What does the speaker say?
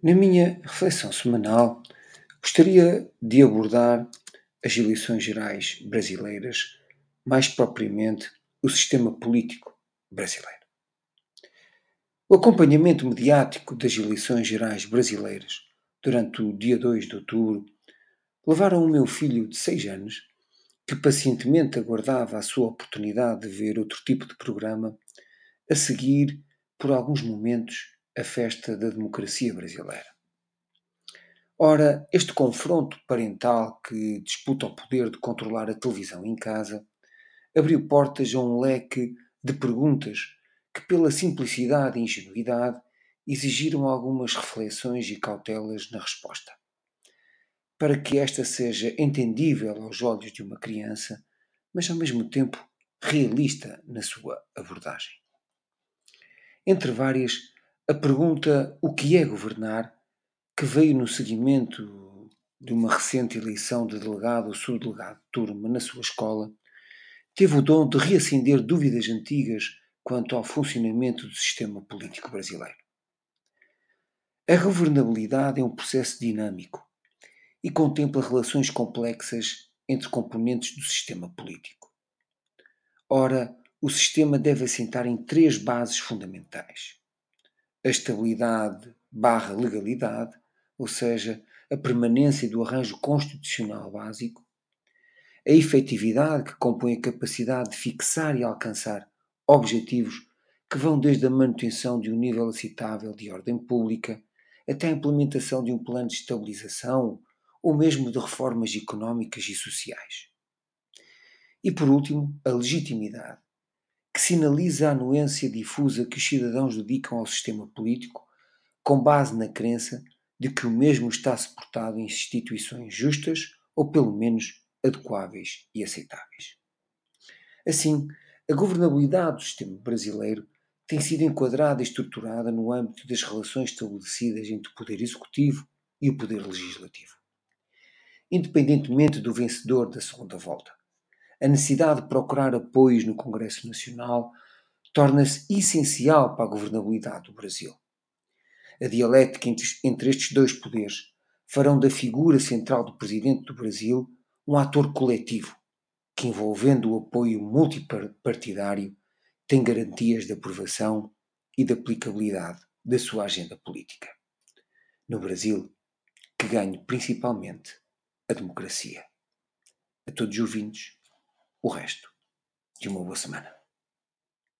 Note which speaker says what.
Speaker 1: Na minha reflexão semanal, gostaria de abordar as eleições gerais brasileiras, mais propriamente o sistema político brasileiro. O acompanhamento mediático das eleições gerais brasileiras durante o dia 2 de outubro levaram o meu filho de 6 anos, que pacientemente aguardava a sua oportunidade de ver outro tipo de programa, a seguir por alguns momentos a festa da democracia brasileira. Ora, este confronto parental que disputa o poder de controlar a televisão em casa abriu portas a um leque de perguntas que, pela simplicidade e ingenuidade, exigiram algumas reflexões e cautelas na resposta. Para que esta seja entendível aos olhos de uma criança, mas ao mesmo tempo realista na sua abordagem. Entre várias, a pergunta o que é governar, que veio no seguimento de uma recente eleição de delegado ou subdelegado de turma na sua escola, teve o dom de reacender dúvidas antigas quanto ao funcionamento do sistema político brasileiro. A governabilidade é um processo dinâmico e contempla relações complexas entre componentes do sistema político. Ora, o sistema deve assentar em três bases fundamentais a estabilidade barra legalidade, ou seja, a permanência do arranjo constitucional básico, a efetividade que compõe a capacidade de fixar e alcançar objetivos que vão desde a manutenção de um nível aceitável de ordem pública até a implementação de um plano de estabilização ou mesmo de reformas económicas e sociais. E por último, a legitimidade, que sinaliza a anuência difusa que os cidadãos dedicam ao sistema político, com base na crença de que o mesmo está suportado em instituições justas ou, pelo menos, adequáveis e aceitáveis. Assim, a governabilidade do sistema brasileiro tem sido enquadrada e estruturada no âmbito das relações estabelecidas entre o Poder Executivo e o Poder Legislativo. Independentemente do vencedor da segunda volta, a necessidade de procurar apoios no Congresso Nacional torna-se essencial para a governabilidade do Brasil. A dialética entre estes dois poderes farão da figura central do Presidente do Brasil um ator coletivo, que, envolvendo o apoio multipartidário, tem garantias de aprovação e de aplicabilidade da sua agenda política. No Brasil, que ganhe principalmente a democracia. A todos os ouvintes, o resto de uma boa semana.